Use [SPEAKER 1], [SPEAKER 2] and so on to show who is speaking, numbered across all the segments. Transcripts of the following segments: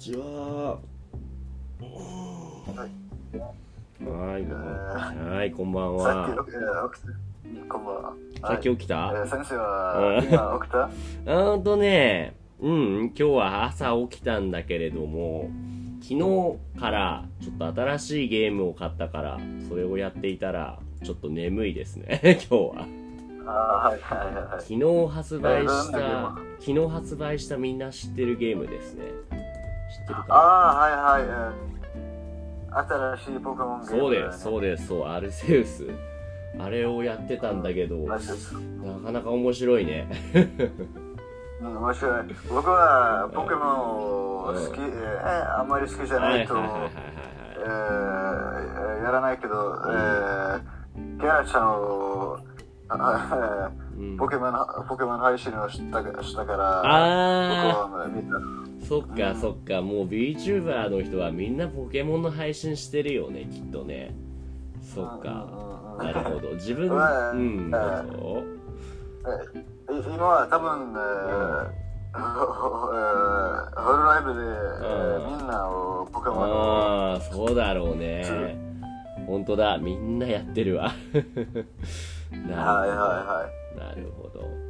[SPEAKER 1] ちは。はい、こんばんははい、こんばん
[SPEAKER 2] さっき
[SPEAKER 1] は。
[SPEAKER 2] 起き。こんばんは。
[SPEAKER 1] さっき起きた、
[SPEAKER 2] えー先生は今起きた？
[SPEAKER 1] うーんとね、うん、今日は朝起きたんだけれども、昨日からちょっと新しいゲームを買ったから、それをやっていたら、ちょっと眠いですね、今日は。
[SPEAKER 2] はいはいはいはい。
[SPEAKER 1] 昨日発売した
[SPEAKER 2] ー、
[SPEAKER 1] 昨日発売したみんな知ってるゲームですね。知ってるかな
[SPEAKER 2] ああ、はいはいえー。新しいポケモンゲーム、
[SPEAKER 1] そうです、そうです、そう、アルセウス。あれをやってたんだけど、な
[SPEAKER 2] らしいです。
[SPEAKER 1] かなか面白いね。
[SPEAKER 2] うん、面白い。僕はポケモンを好き、えーあんまり好きじゃないと、やらないけど、えー、キャラちゃんを、ポケモン、ポケモン配信をしたしたから、
[SPEAKER 1] あ
[SPEAKER 2] 僕は見た。
[SPEAKER 1] ー、そっかそっか、もう VTuber の人はみんなポケモンの配信してるよね、きっとね。そっか。なるほど。自分、
[SPEAKER 2] うん
[SPEAKER 1] うん、どうぞ。
[SPEAKER 2] え今は多分、えーえーホロライブで、えー
[SPEAKER 1] うん
[SPEAKER 2] みんなをポケモンを
[SPEAKER 1] ああ、そうだろうね。本当だ、みんなやってるわ。なるほど。
[SPEAKER 2] はいは
[SPEAKER 1] なるほど。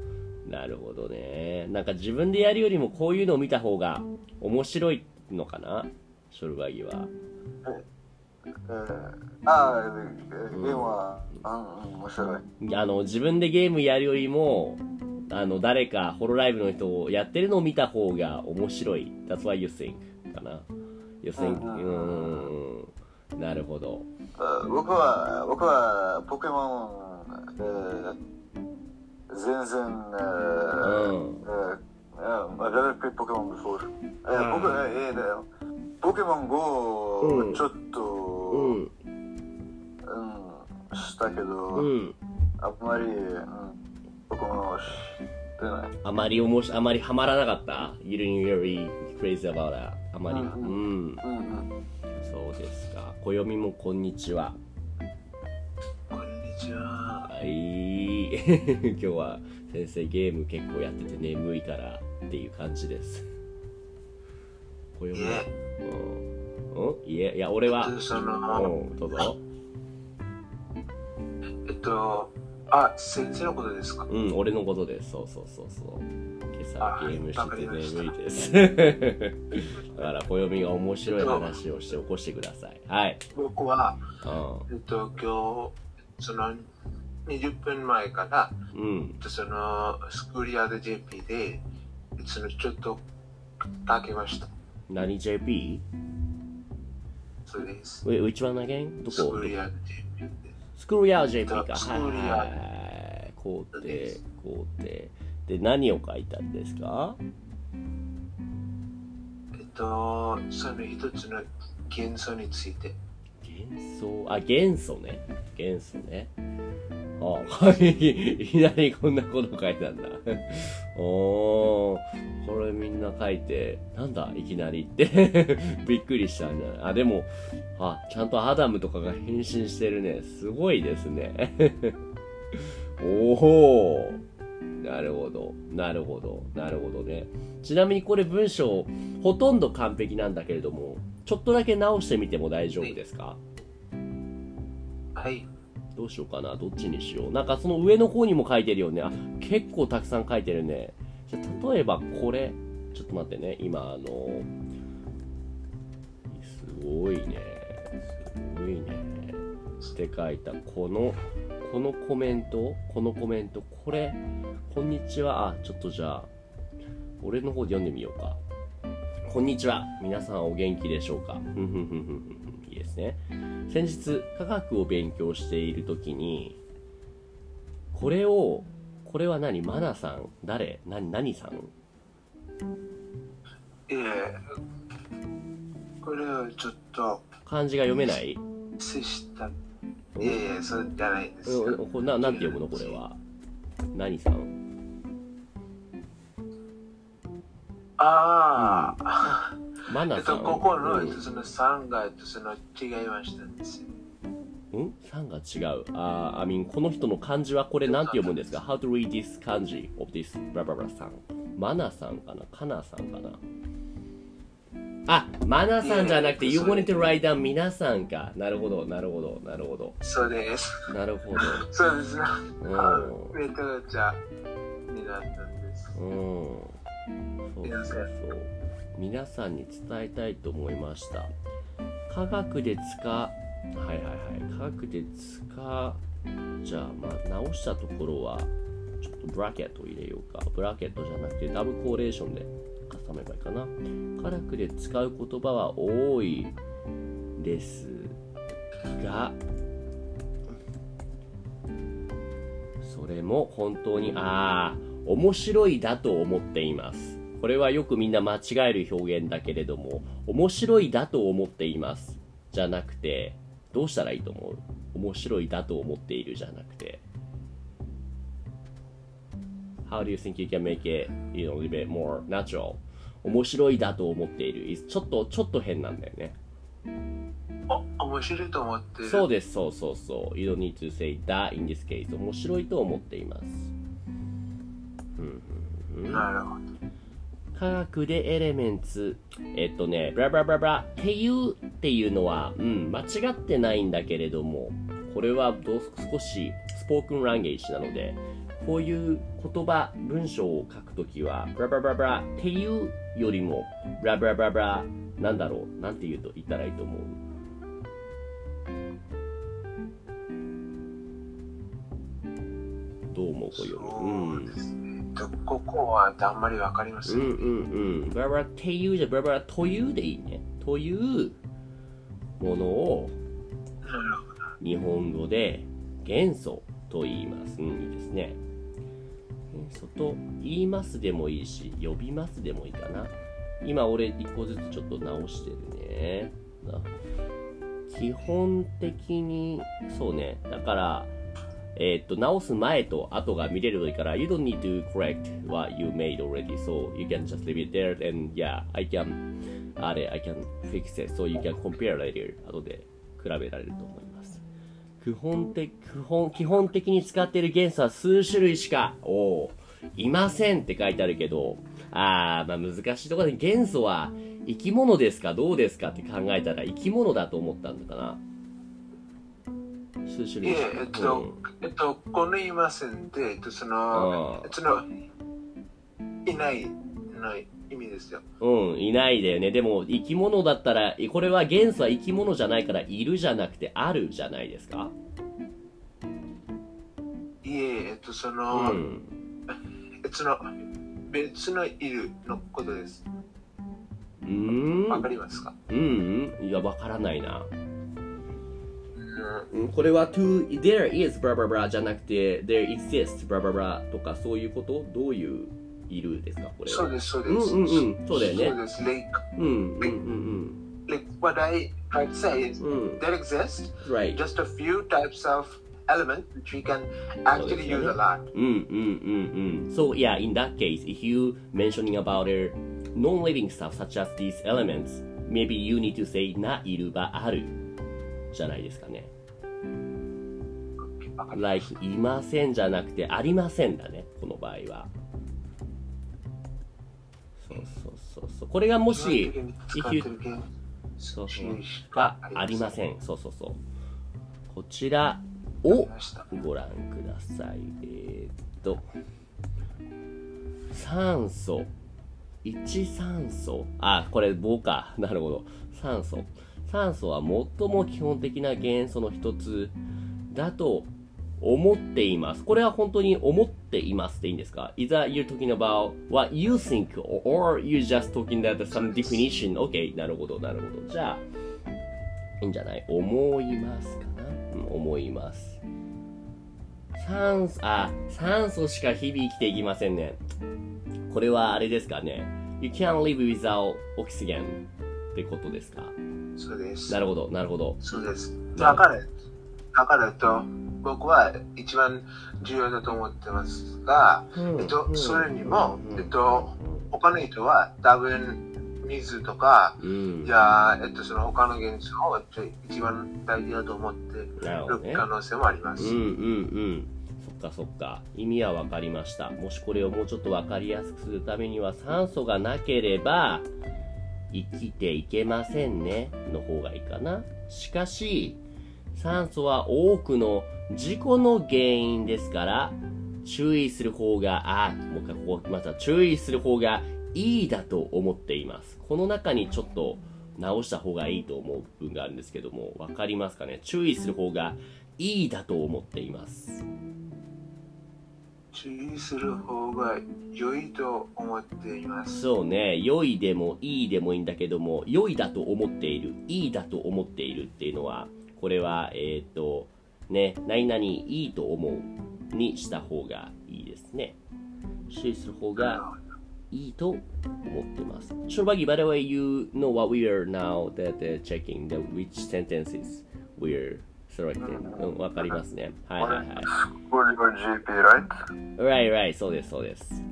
[SPEAKER 1] なるほどね。なんか自分でやるよりもこういうのを見た方が面白いのかな？ショルバギは。
[SPEAKER 2] あーゲームは、うん、うん面白い。
[SPEAKER 1] あの、自分でゲームやるよりも、あの、誰かホロライブの人をやってるのを見た方が面白い。That's why you think かな。You think,
[SPEAKER 2] うん
[SPEAKER 1] うーん。なるほど。
[SPEAKER 2] えー僕は、僕はポケモン、えー、全然、えー
[SPEAKER 1] うん
[SPEAKER 2] えー、I never played Pokemon before. えー僕、えー、だよ。ポケモン GO
[SPEAKER 1] うん
[SPEAKER 2] ちょっと、
[SPEAKER 1] うん。
[SPEAKER 2] うん、したけど、
[SPEAKER 1] うん。
[SPEAKER 2] あんまり、うん、僕も知ってない。
[SPEAKER 1] あまりおもし、あまりハマらなかった ?You didn't really crazy about that. あまり。う。
[SPEAKER 2] うんん
[SPEAKER 1] うん。
[SPEAKER 2] うん、
[SPEAKER 1] そうですか。暦もこんにちは。
[SPEAKER 2] こんにちは。
[SPEAKER 1] はい。今日は先生ゲーム結構やってて眠いからっていう感じです。暦は。うん。うん？いえ、いや、俺は。
[SPEAKER 3] その、
[SPEAKER 1] うん、どうぞ。
[SPEAKER 3] えっと、あ、先生のことですか？
[SPEAKER 1] うん、俺のことです。そうそうそうそう。今朝
[SPEAKER 3] あ
[SPEAKER 1] ゲームしてて眠いです。だから、暦が面白い話をして起こしてください。はい。
[SPEAKER 3] 僕は、
[SPEAKER 1] う
[SPEAKER 3] えっと、今日、その、20分前から、
[SPEAKER 1] ん。うん
[SPEAKER 3] えっ。とその、スクリアで JP で、その、ちょっと、書きました。
[SPEAKER 1] 何 JP?
[SPEAKER 3] そうです。
[SPEAKER 1] Wait, which one again? どこ？
[SPEAKER 3] スクリアで JP で
[SPEAKER 1] スクールヤー JP か。
[SPEAKER 3] スク
[SPEAKER 1] はい
[SPEAKER 3] ールヤー
[SPEAKER 1] はいはい。工程、工程。で、何を書いたんですか？
[SPEAKER 3] えっと、その一つの元素について。
[SPEAKER 1] 元素、あ、元素ね。元素ね。あ、はい。いきなりこんなこと書いたんだ。おー、これみんな書いて、なんだ、いきなりって。びっくりしたんじゃない？あ、でも、あ、ちゃんとアダムとかが変身してるね。すごいですね。おおなるほど。なるほど。なるほどね。ちなみにこれ文章、ほとんど完璧なんだけれども、ちょっとだけ直してみても大丈夫ですか？
[SPEAKER 3] はい。
[SPEAKER 1] どうしようかな。どっちにしよう。なんかその上の方にも書いてるよね。あ、結構たくさん書いてるね。じゃ例えばこれ。ちょっと待ってね。今、あの、すごいね。すごいね。って書いた、この、このコメント、このコメント、これ、こんにちは。あ、ちょっとじゃあ、俺の方で読んでみようか。こんにちは。皆さんお元気でしょうか？ふんふんふんふんですね。先日、科学を勉強しているときに、これを、これは何？マナさん？誰？何、何さん？
[SPEAKER 3] いえ、これはちょっと
[SPEAKER 1] 漢字が読めない？
[SPEAKER 3] 接した。いえいえ、そうじゃないですよ。
[SPEAKER 1] うんこれななんて読むの？これは。何さん？
[SPEAKER 3] ああ、
[SPEAKER 1] マナさん？
[SPEAKER 3] えっと、ここの、
[SPEAKER 1] うん
[SPEAKER 3] えっとその3が、えっと、その違いましたんですよ。
[SPEAKER 1] ん ?3 が違う。あー、I mean, この人の漢字はこれなんて読むんですか ?How to read this 漢字 of this ブラブラブラさん。マナさんかな？カナさんかな？あ、マナさんじゃなくて、
[SPEAKER 3] い
[SPEAKER 1] You wanted to write down 皆さんか。なるほど、なるほど、なるほど。
[SPEAKER 3] そうです。
[SPEAKER 1] なるほど。
[SPEAKER 3] そうですね。
[SPEAKER 1] うん
[SPEAKER 3] ゃくちゃになったんです。
[SPEAKER 1] うん。そうそうそう。皆さんに伝えたいと思いました。科学で使はいはいはい。科学で使じゃあ、まあ、直したところは、ちょっとブラケットを入れようか。ブラケットじゃなくて、ダブコーレーションで挟めばいいかな。科学で使う言葉は多いですが、それも本当に、ああ、面白いだと思っています。これはよくみんな間違える表現だけれども、面白いだと思っています。じゃなくて、どうしたらいいと思う？面白いだと思っているじゃなくて。How do you think you can make it, you know, a little bit more natural? 面白いだと思っている。ちょっと、ちょっと変なんだよね。
[SPEAKER 3] お、面白いと思ってる。
[SPEAKER 1] そうです、そうそうそう。You don't need to say that in this case. 面白いと思っています。うん
[SPEAKER 3] なるほど。
[SPEAKER 1] 科学でエレメンツ。えっとね、ブラブラブラブラっていうっていうのは、うん、間違ってないんだけれども、これはどう少しスポークンランゲージなので、こういう言葉、文章を書くときは、ブラブラブラブラっていうよりも、ブラブラブラブラ、なんだろう、なんて言うと言ったらいいと思う。どう思う？こういうの
[SPEAKER 3] そうですね。とここはあんまりわかりません。
[SPEAKER 1] うんうんうん。ブラブラっていうじゃブラブラというでいいね。というものを。日本語で元素と言います。うん、いいですね。元素と言いますでもいいし、呼びますでもいいかな。今俺一個ずつちょっと直してるね。基本的に、そうね。だから、えっと、直す前と後が見れるといいから、You don't need to correct what you made already, so you can just leave it there and yeah, I can, あれ、I can fix it, so you can compare later. 後で比べられると思います。基本的、基本、基本的に使っている元素は数種類しか、おいませんって書いてあるけど、あー、まあ難しいところで元素は生き物ですかどうですかって考えたら生き物だと思ったんだかな。数種類。
[SPEAKER 3] いえ、えっと、えっと、このいませんで、えっと、その
[SPEAKER 1] う、ん
[SPEAKER 3] その、いないの意味ですよ。
[SPEAKER 1] うん、いないだよね。でも、生き物だったら、これは元素は生き物じゃないから、いるじゃなくて、あるじゃないですか。
[SPEAKER 3] いえ、えっと、そう
[SPEAKER 1] ん。
[SPEAKER 3] の、別のいるのことです。
[SPEAKER 1] うーん。
[SPEAKER 3] わかりますか？
[SPEAKER 1] うん、うん。いや、わからないな。
[SPEAKER 3] うん
[SPEAKER 1] うんこれは to, there is blah blah blah じゃなくて、there exists blah blah blah とか、そういうことどういういるですかこれは。
[SPEAKER 3] そうです、そう
[SPEAKER 1] うん
[SPEAKER 3] です。
[SPEAKER 1] うんうん。そうだよね。
[SPEAKER 3] そうです。Like,
[SPEAKER 1] うん、うん、うん、
[SPEAKER 3] like what I try to say is
[SPEAKER 1] うん。うん。
[SPEAKER 3] there exist
[SPEAKER 1] right.
[SPEAKER 3] just a few types of element which we can actually use a lot.
[SPEAKER 1] うんうんうんうん。So yeah, in that case, if you mentioning about a non-living stuff such as these elements, maybe you need to say ないるばあるじゃないですかね。
[SPEAKER 3] わかり
[SPEAKER 1] like いませんじゃなくてありませんだね、この場合は。そうそうそうそう。これがもし、そうそうが
[SPEAKER 3] か
[SPEAKER 1] ありませ
[SPEAKER 3] ん。
[SPEAKER 1] ん。そうそうそう。こちら
[SPEAKER 3] あ
[SPEAKER 1] をご覧ください。えーっと、酸素。一酸素。あ、これ棒か。なるほど。酸素。酸素は最も基本的な元素の一つだと思っています。これは本当に思っていますでいいんですか ?Either you're talking about what you think or, you just talking about some definition. OK, なるほど、なるほど。じゃあ、いいんじゃない？思いますかな、うん、思います。酸素、あ、酸素しか日々生きていきませんね。これはあれですかね？You can't live without oxygen ってことですか？
[SPEAKER 3] そうです。
[SPEAKER 1] なるほど、なるほど。
[SPEAKER 3] そうです。だから、だからと、僕は一番重要だと思ってますが、えっと、それにも、えっと、他の人は多分、水とか、
[SPEAKER 1] うん。
[SPEAKER 3] じゃあ、えっと、その他の元素を一番大事だと思って
[SPEAKER 1] なる
[SPEAKER 3] 可能性もあります。
[SPEAKER 1] うんうんうん。そっかそっか。意味はわかりました。もしこれをもうちょっとわかりやすくするためには酸素がなければ生きていけませんね。の方がいいかな。しかし、酸素は多くの事故の原因ですから、注意する方が、あ、もう一回ここ、また注意する方がいいだと思っています。この中にちょっと直した方がいいと思う部分があるんですけども、わかりますかね？注意する方がいいだと思っています。
[SPEAKER 3] 注意する方が良いと思っています。
[SPEAKER 1] そうね、良いでもいいでもいいんだけども、良いだと思っている、いいだと思っているっていうのは、これは、えっ、と、ね、何々いいと思うにした方がいいですね。注意する方がいいと思ってます。ショルバギ、by the way, you know what we are now that、uh, checking the which sentences we're selecting. うん、わかりますね。はいはいはい。
[SPEAKER 2] For your GP, right?
[SPEAKER 1] Right, right, そうです、そうです。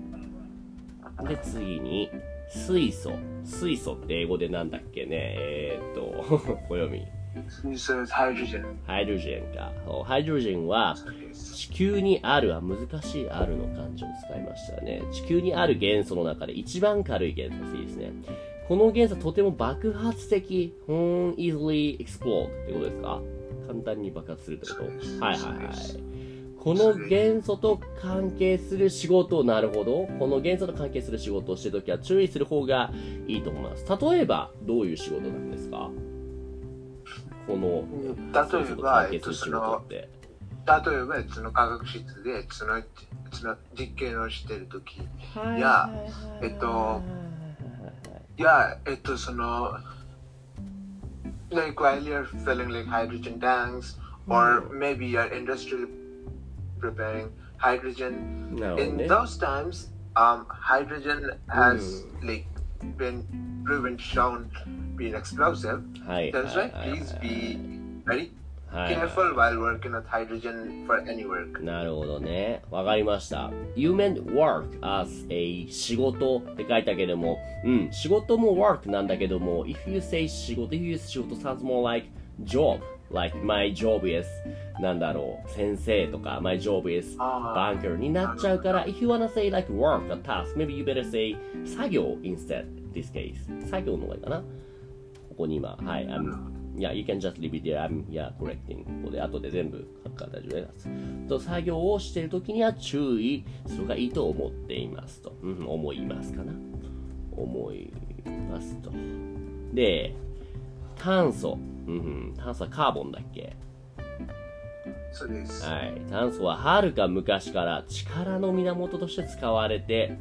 [SPEAKER 1] で、次に、水素。水素って英語でなんだっけねえー、っと、小読み。
[SPEAKER 3] 水素 is hydrogen
[SPEAKER 1] ハイドロジェンか。ハイドロジェンは。地球にあるは難しいあるの漢字を使いましたね。地球にある元素の中で一番軽い元素いいですね。この元素はとても爆発的、うん easily explode ってことですか？簡単に爆発するってこと？はいはいはい。この元素と関係する仕事なるほど。この元素と関係する仕事をしてるときは注意する方がいいと思います。例えば、どういう仕事なんですか？この、
[SPEAKER 3] 例えば
[SPEAKER 1] 元素と関係する仕事って。
[SPEAKER 3] 例えば、その科学室で、その、その実験をしているとき、
[SPEAKER 1] はい
[SPEAKER 3] やえっといや、えっと、その、like while you're filling like hydrogen tanks or maybe you're industrially preparing hydrogen
[SPEAKER 1] no,
[SPEAKER 3] in
[SPEAKER 1] no.
[SPEAKER 3] those times um, hydrogen has mm. like been proven shown being explosive
[SPEAKER 1] I,
[SPEAKER 3] that's right please be very careful while working with hydrogen for any work.
[SPEAKER 1] なるほどね。わかりました。You meant work as a 仕事って書いたけども、うん、仕事も work なんだけども、if you say 仕事、if you use 仕事 sounds more like job, like my job is なんだろう、先生とか my job is
[SPEAKER 3] あ
[SPEAKER 1] banker になっちゃうから、if you wanna say like work, a task, maybe you better say 作業 instead, this case. 作業の方がいいかな。ここに今、はい、I'm Yeah, you can just leave it there. I'm, yeah, correcting. ここで後で全部書くから大丈夫です。と、作業をしているときには注意するがいいと思っていますと。うん、思いますかな。思いますと。で、炭素。うんうん、炭素はカーボンだっけ？
[SPEAKER 3] そうです。
[SPEAKER 1] はい。炭素ははるか昔から力の源として使われて、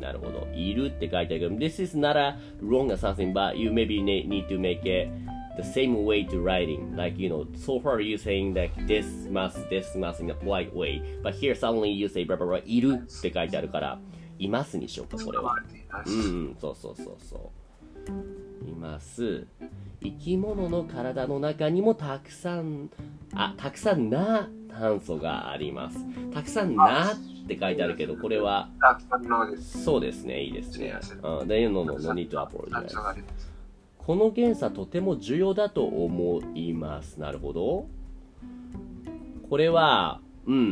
[SPEAKER 1] なるほど。いるって書いてあるけど、This is not a wrong something, but you maybe ne- need to make it the same way to writing. Like, you know, so far you saying that this must, this must in a polite way. But here suddenly you say, blah, blah, blah, いるって書いてあるから、いますにしようか、これは。うんうん、そうそうそうそう。います。生き物の体の中にもたくさん、あ、たくさんな炭素があります。たくさんなって書いてあるけど、これは。そうですね、いいですね。うん、で、のの、の、need to
[SPEAKER 3] たく
[SPEAKER 1] apologize
[SPEAKER 3] さんあります。
[SPEAKER 1] この検査とても重要だと思います。なるほど。これは、うんうん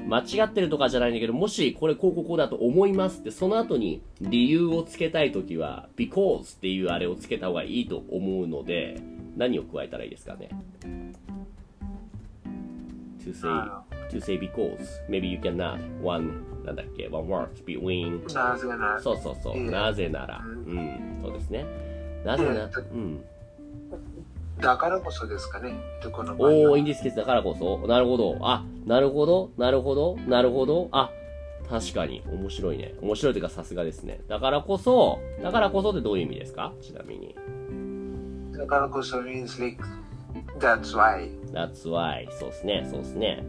[SPEAKER 1] うん。間違ってるとかじゃないんだけど、もしこれこうこうこうだと思いますって、その後に理由をつけたいときは、because っていうあれをつけた方がいいと思うので、何を加えたらいいですかね ?to say,
[SPEAKER 3] あ
[SPEAKER 1] to say because, maybe you can add one, なんだっけ、one word between
[SPEAKER 3] なぜなら、
[SPEAKER 1] そうそうそう。
[SPEAKER 3] うん
[SPEAKER 1] なぜなら。
[SPEAKER 3] う
[SPEAKER 1] うん。そうですね。なぜな
[SPEAKER 3] うん
[SPEAKER 1] うん。
[SPEAKER 3] だからこそですかね。この
[SPEAKER 1] おー、インディスケースだからこそ。なるほど。あ、なるほど。なるほど。なるほど。あ、確かに。面白いね。面白いというかさすがですね。だからこそ、だからこそってどういう意味ですか？ちなみに。
[SPEAKER 3] だからこそ means like That's why.
[SPEAKER 1] That's why. そうですね、そうですね。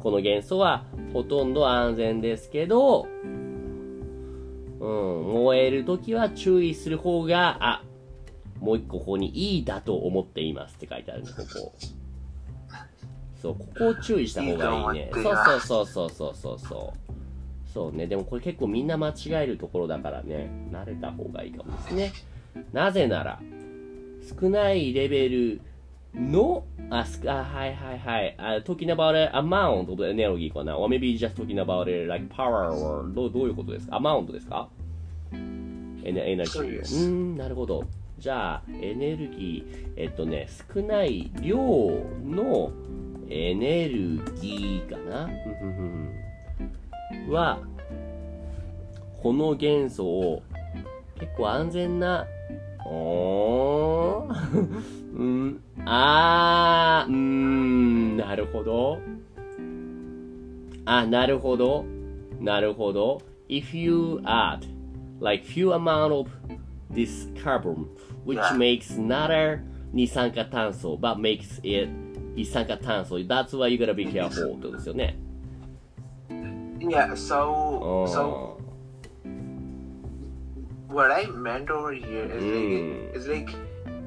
[SPEAKER 1] この元素はほとんど安全ですけど、うん、燃えるときは注意する方が、あ、もう一個ここにいいだと思っていますって書いてあるね、ここ。そう、ここを注意した方がいいね。
[SPEAKER 3] いいと
[SPEAKER 1] そう
[SPEAKER 3] 思っています
[SPEAKER 1] そうそうそうそうそう。そうね、でもこれ結構みんな間違えるところだからね、慣れた方がいいかもですね。なぜなら、少ないレベルの、あ、すあはいはいはい。あ talking about amount of energy かな ?or maybe just talking about it like power or どうどういうことですか ?amount ですか？エネエネルギー。
[SPEAKER 3] そうです
[SPEAKER 1] うーん、なるほど。じゃあ、エネルギー、えっとね、少ない量のエネルギーかなは、この元素を結構安全な、おー、うん、あー、うん、なるほど。あ、なるほど。なるほど。If you add like few amount of this carbon, which makes another 二酸化炭素 but makes it 一酸化炭素 that's why you gotta be careful とですよね。
[SPEAKER 3] Yeah, so, so
[SPEAKER 1] oh
[SPEAKER 3] what I meant over here is
[SPEAKER 1] mm.
[SPEAKER 3] like, mm-hmm. it's like,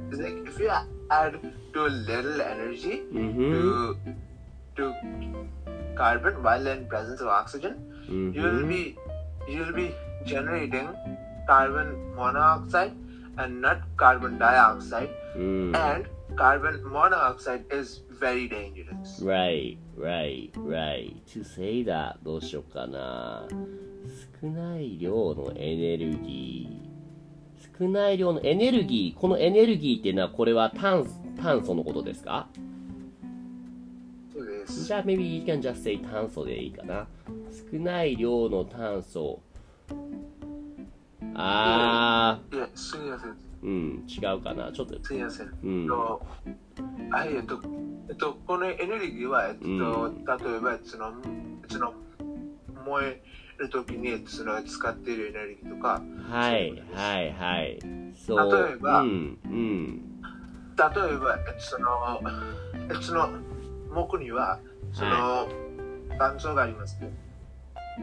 [SPEAKER 3] it's like if you add too little energy
[SPEAKER 1] mm-hmm.
[SPEAKER 3] to to carbon while in presence of oxygen,
[SPEAKER 1] mm-hmm.
[SPEAKER 3] you will
[SPEAKER 1] mm-hmm.
[SPEAKER 3] be you will be generating carbon monoxide and not carbon dioxide.
[SPEAKER 1] Mm.
[SPEAKER 3] And carbon monoxide is very dangerous.
[SPEAKER 1] Right, right, right. To say that どうしようかな。少ない量のエネルギー。少ない量のエネルギー。このエネルギーっていうのはこれは炭炭素のことですか
[SPEAKER 3] ？So this.
[SPEAKER 1] じゃあ maybe you can just say 炭素でいいかな。少ない量の炭素。あ
[SPEAKER 3] Yeah, すみません。
[SPEAKER 1] ー、うん、違うかな。ちょっと、
[SPEAKER 3] すみません。
[SPEAKER 1] うん。
[SPEAKER 3] とはい、えっと、えっと、このエネルギーは、えっと、
[SPEAKER 1] うん
[SPEAKER 3] 例えば、その、その、燃えるときに、その、使っているエネルギーとか、
[SPEAKER 1] はい、はい、はい。そう。
[SPEAKER 3] 例えば
[SPEAKER 1] うん、うん。
[SPEAKER 3] 例えば、えっとその、えっとその、木には、その、炭素がありますね。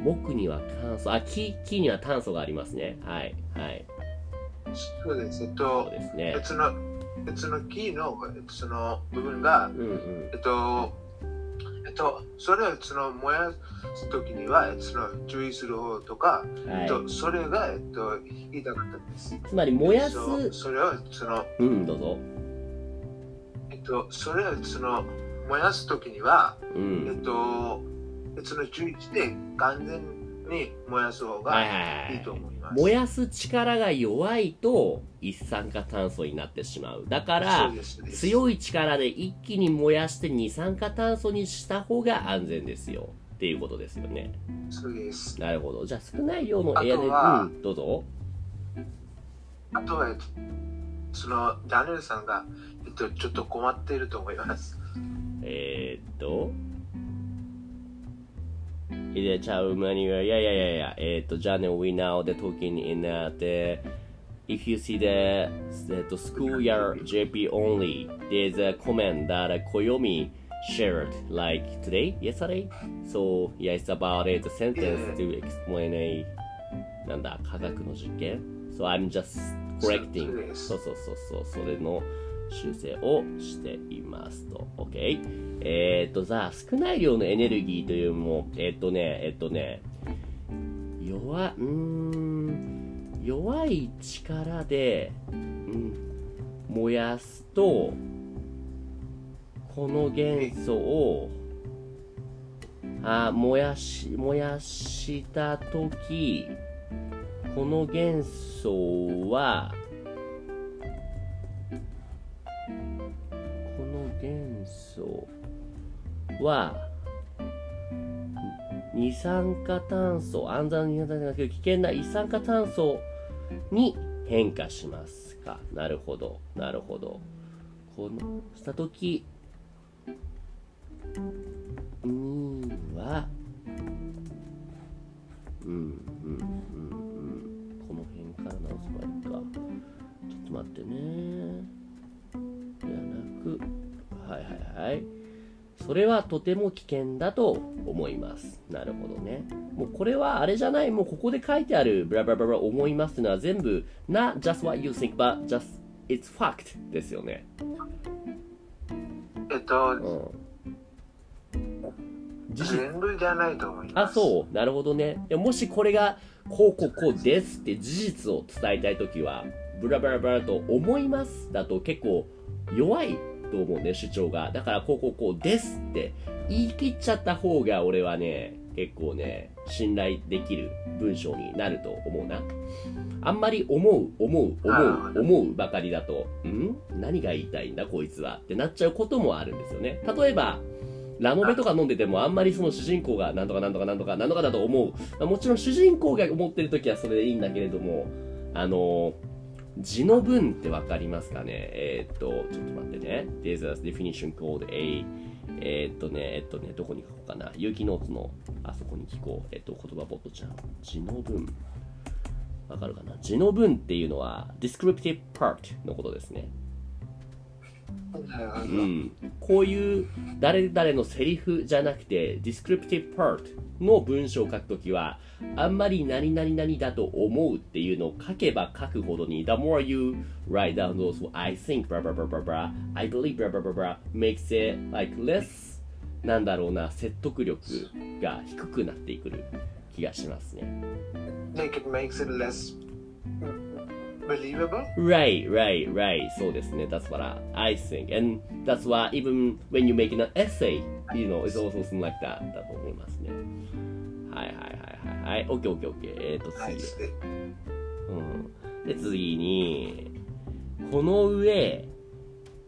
[SPEAKER 1] 木には炭素、あ、木、木には炭素がありますね。はい、はい。
[SPEAKER 3] そうです。えっ
[SPEAKER 1] そう
[SPEAKER 3] と、
[SPEAKER 1] ですね
[SPEAKER 3] えっ。とその、えっとその木の、えっとその部分が、
[SPEAKER 1] うんうん。
[SPEAKER 3] えっと、えっと、それをその燃やすときには、えっとその注意する方とか、えっと、
[SPEAKER 1] は
[SPEAKER 3] それが、えっと、言いたかったです。
[SPEAKER 1] い。つまり燃やす、
[SPEAKER 3] そうそれを、その、
[SPEAKER 1] うん、どうぞ。
[SPEAKER 3] えっと、それを、その、燃やすときには、
[SPEAKER 1] う
[SPEAKER 3] え
[SPEAKER 1] ん。
[SPEAKER 3] っと、その注意して完全に燃やす方
[SPEAKER 1] はい
[SPEAKER 3] が
[SPEAKER 1] はいはい
[SPEAKER 3] いと思います。
[SPEAKER 1] 燃やす力が弱いと一酸化炭素になってしまう。だから強い力で一気に燃やして二酸化炭素にした方が安全ですよ。っていうことですよね。
[SPEAKER 3] そうです。
[SPEAKER 1] なるほど。じゃあ少ない量のエアで、うん、どうぞ。
[SPEAKER 3] あとは、えっとその、ダニエルさんが、えっと、ちょっと困っていると思います。
[SPEAKER 1] えー、っと。入れちゃうマニュアル。いやいやいやいや。えー、っと、じゃあね、we now the talking in uh, the if you see the, the school year JP only, there's a comment that uh, Koyomi shared like today, yesterday. So, yeah, it's about a sentence to explain a なんだ、科学の実験 ?So I'm just
[SPEAKER 3] そう
[SPEAKER 1] correcting. そうそうそうそう、それの修正をしていますと。OK? えっ、と、さあ、少ない量のエネルギーというよりも、えっ、とね、えっ、とね、弱、うーん、弱い力で、うん、燃やすと、この元素を、あ、燃やし、燃やしたとき、この元素は、素は、二酸化炭素、安全な二酸化炭素じゃなくて危険な一酸化炭素に変化しますか？なるほど、なるほど。この、した時それはとても危険だと思います。なるほどね。もうこれはあれじゃない、もうここで書いてあるブラブラブラ思いますっていうのは全部 not just what you think but just it's fact ですよね。
[SPEAKER 3] えっと、
[SPEAKER 1] うん。事実
[SPEAKER 3] 全部じゃないと思いま
[SPEAKER 1] あ、
[SPEAKER 3] す。
[SPEAKER 1] そう。なるほどね。もしこれが、こうこうこうですって事実を伝えたいときは、ブラブラブラと思いますだと結構弱いと思うね、主張が。だから、こうこうこうですって言い切っちゃった方が俺はね、結構ね、信頼できる文章になると思うな。あんまり思う、思う、思う、思うばかりだと、ん？何が言いたいんだこいつはってなっちゃうこともあるんですよね。例えば、ラノベとか飲んでてもあんまりその主人公がなんとかなんとかなんとかなんとかだと思う。もちろん主人公が思ってる時はそれでいいんだけれども、あの、字の文ってわかりますかね？えーっと、ちょっと待ってね。There's a definition called a えーっとね、えっとね、どこに書こうかな？有機ノーツのあそこに聞こう。えっと、言葉ボットちゃん。字の文。わかるかな？字の文っていうのは descriptive part のことですね。うん、こういう誰々のセリフじゃなくて descriptive part の文章を書くときはあんまり何々々だと思うっていうのを書けば書くほどに the more you write down those I think blah blah blah blah blah I believe blah blah blah blah makes it like less なんだろうな説得力が低くなっていくる気がしますね
[SPEAKER 3] Like it makes it less believable?
[SPEAKER 1] Right, right, right. そうですね。That's what I, I think. And that's why even when you make an essay, you know, it's also something like that だと思いますね。はいはいはいはい。はい、OK, OK, OK. えっ、と次。
[SPEAKER 3] はい。
[SPEAKER 1] うん。で、次に、この上、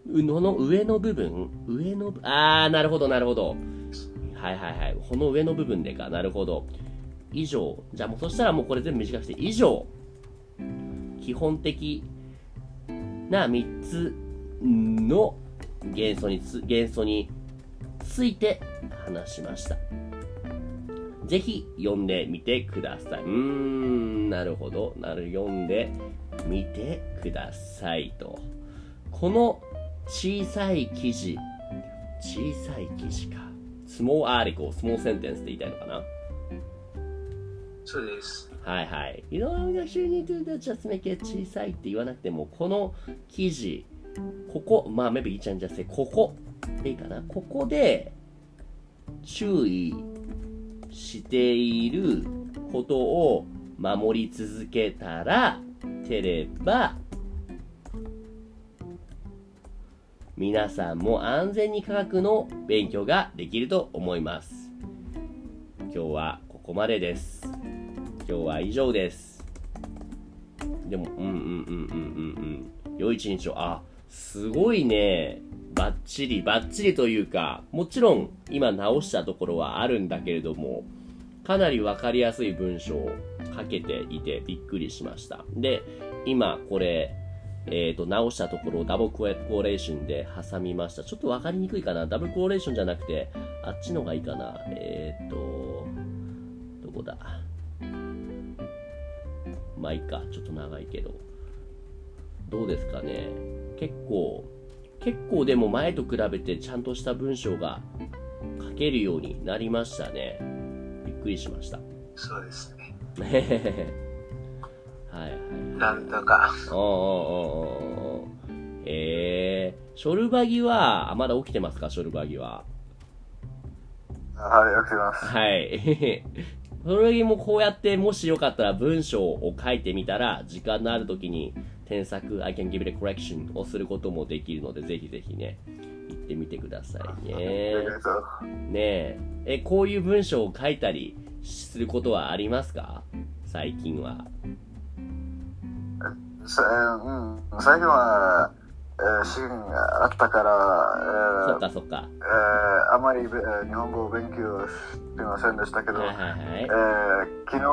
[SPEAKER 1] うのの上の部分上の部、あー、なるほどなるほど。はいはいはい。この上の部分でか。なるほど。以上。じゃあもうそしたらもうこれ全部短くして、以上。基本的な3つの元素につ元素について話しました。ぜひ読んでみてください。うーん、なるほど。なる読んでみてくださいと。この小さい記事、小さい記事か。small article, small sentence って言いたいのかな？
[SPEAKER 3] そうです。
[SPEAKER 1] はいはい。You know, I'm actually need to just make it 小さいって言わなくても、この記事、ここ、まあ、maybe いいちゃんじゃせ、ここでいいかな。ここで注意していることを守り続けたら、てれば、皆さんも安全に科学の勉強ができると思います。今日はここまでです。今日は以上です。でも、うんうんうんうんうんうん。良い一日を、あ、すごいね。バッチリ、バッチリというか、もちろん今直したところはあるんだけれども、かなりわかりやすい文章を書けていてびっくりしました。で、今これ、えっ、と、直したところをダブルコーレーションで挟みました。ちょっとわかりにくいかな。ダブルコーレーションじゃなくて、あっちのがいいかな。えっ、と、どこだ？まあいいか。ちょっと長いけど。どうですかね。結構、結構でも前と比べてちゃんとした文章が書けるようになりましたね。びっくりしました。
[SPEAKER 3] そうですね。
[SPEAKER 1] はいはい。
[SPEAKER 3] なんとか。
[SPEAKER 1] おーおーおーおーえー、ショルバギは、あまだ起きてますか、ショルバギは。
[SPEAKER 2] はい、起きてます。
[SPEAKER 1] はい。ショルバギもこうやって、もしよかったら文章を書いてみたら、時間のある時に添削、I can give it a correction をすることもできるので、ぜひぜひね、言ってみてくださいね。ねえ。え、こういう文章を書いたりすることはありますか？最近は。
[SPEAKER 2] さうん、最近は、えー、試験があったから、えー
[SPEAKER 1] そっかそっか。
[SPEAKER 2] えーあまり、えー日本語を勉強してませんでしたけど、
[SPEAKER 1] はいはいはい
[SPEAKER 2] え。ー昨日、う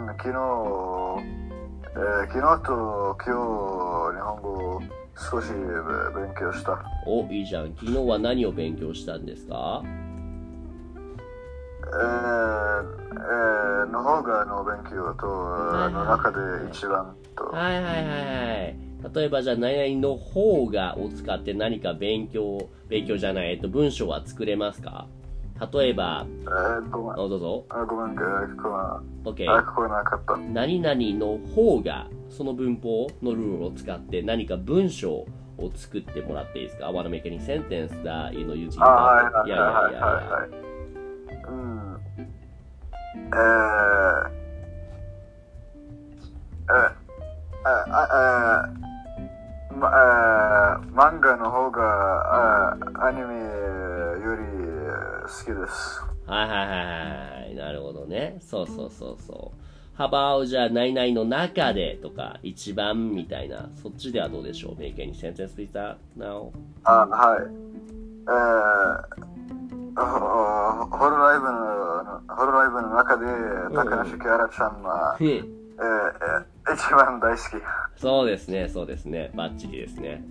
[SPEAKER 2] ん昨日、えー昨日と今日、日本語を少しえー勉強した。
[SPEAKER 1] お、いいじゃん。昨日は何を勉強したんですか
[SPEAKER 2] えーえーの方がの勉強と、
[SPEAKER 1] はいはい
[SPEAKER 2] の中で一番と、
[SPEAKER 1] はいはいはいはい。例えばじゃあ何々の方がを使って何か勉強、勉強じゃない、えっと、文章は作れますか？例えば、
[SPEAKER 2] えー、ごめん
[SPEAKER 1] あどうぞ。
[SPEAKER 2] あごめんえー聞こえ
[SPEAKER 1] OK
[SPEAKER 2] な。あ聞こえなかった
[SPEAKER 1] 何々の方が、その文法のルールを使って何か文章を作ってもらっていいですか ?I wanna make any sentence that, you know, using
[SPEAKER 2] あはいは.いはいはいはいうんえーえーああえーまえー漫画の方があアニメより好きです。
[SPEAKER 1] はいはいはいはい。なるほどね。そうそうそうそう。幅をじゃあ何々の中でとか、一番みたいな、そっちではどうでしょう ?make any sentence with that now?
[SPEAKER 2] あはい。えーほホロライブのホロライブの中で高梨キャラちゃんは、
[SPEAKER 1] うん
[SPEAKER 2] えーえー一番大好き。
[SPEAKER 1] そうですね、そうですね。バッチリですね。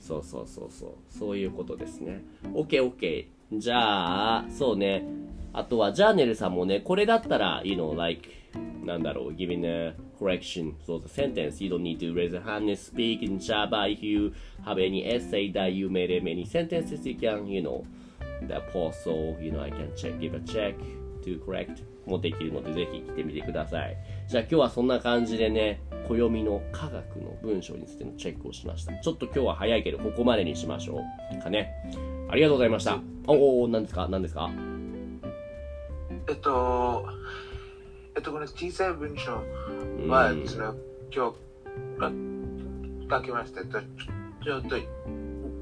[SPEAKER 1] そうそうそうそう。そういうことですね。OK, OK. じゃあ、そうね。あとは、ジャーネルさんもね、これだったら、you know, like, なんだろう、giving a correction. So the sentence, you don't need to raise a hand and speak in Java. If you have any essay that you made many sentences, you can, you know, the post, so, you know, I can check, give a check to correct. もできるので、ぜひ来てみてください。じゃあ今日はそんな感じでね、暦の科学の文章についてのチェックをしました。ちょっと今日は早いけど、ここまでにしましょう。かね。ありがとうございました。おお、何ですか？何ですか？
[SPEAKER 3] えっと、えっと、この小さい文章は、
[SPEAKER 1] うん
[SPEAKER 3] その今日あ書きました。えっと、ちょっと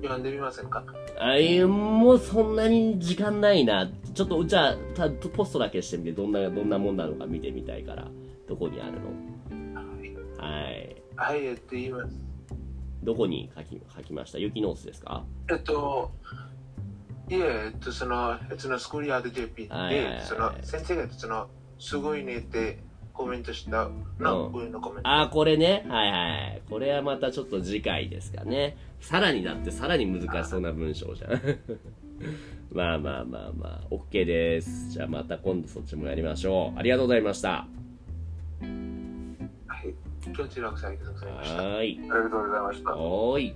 [SPEAKER 3] 読んでみませんか？
[SPEAKER 1] あいやもうそんなに時間ないな。ちょっと、じゃあ、たポストだけしてみて、どんな、どんなもんなのか見てみたいから。どこにあるの？はい。
[SPEAKER 3] はい、えっと、言います。
[SPEAKER 1] どこに書き書きました？ユキノースですか？
[SPEAKER 3] えっと、いえ、えっと、その、そのスクールヤード JP で、その、先生が、その、すごいねってコメントしたの、
[SPEAKER 1] うん
[SPEAKER 3] 上のコメント。
[SPEAKER 1] あー、これね。はいはい。これはまたちょっと次回ですかね。さらにだってさらに難しそうな文章じゃん。まあまあまあまあ、OK です。じゃあまた今度そっちもやりましょう。ありがとうございました。
[SPEAKER 3] 今日さんありがとうございました。
[SPEAKER 1] はい。
[SPEAKER 2] ありがとうございました。
[SPEAKER 1] はい。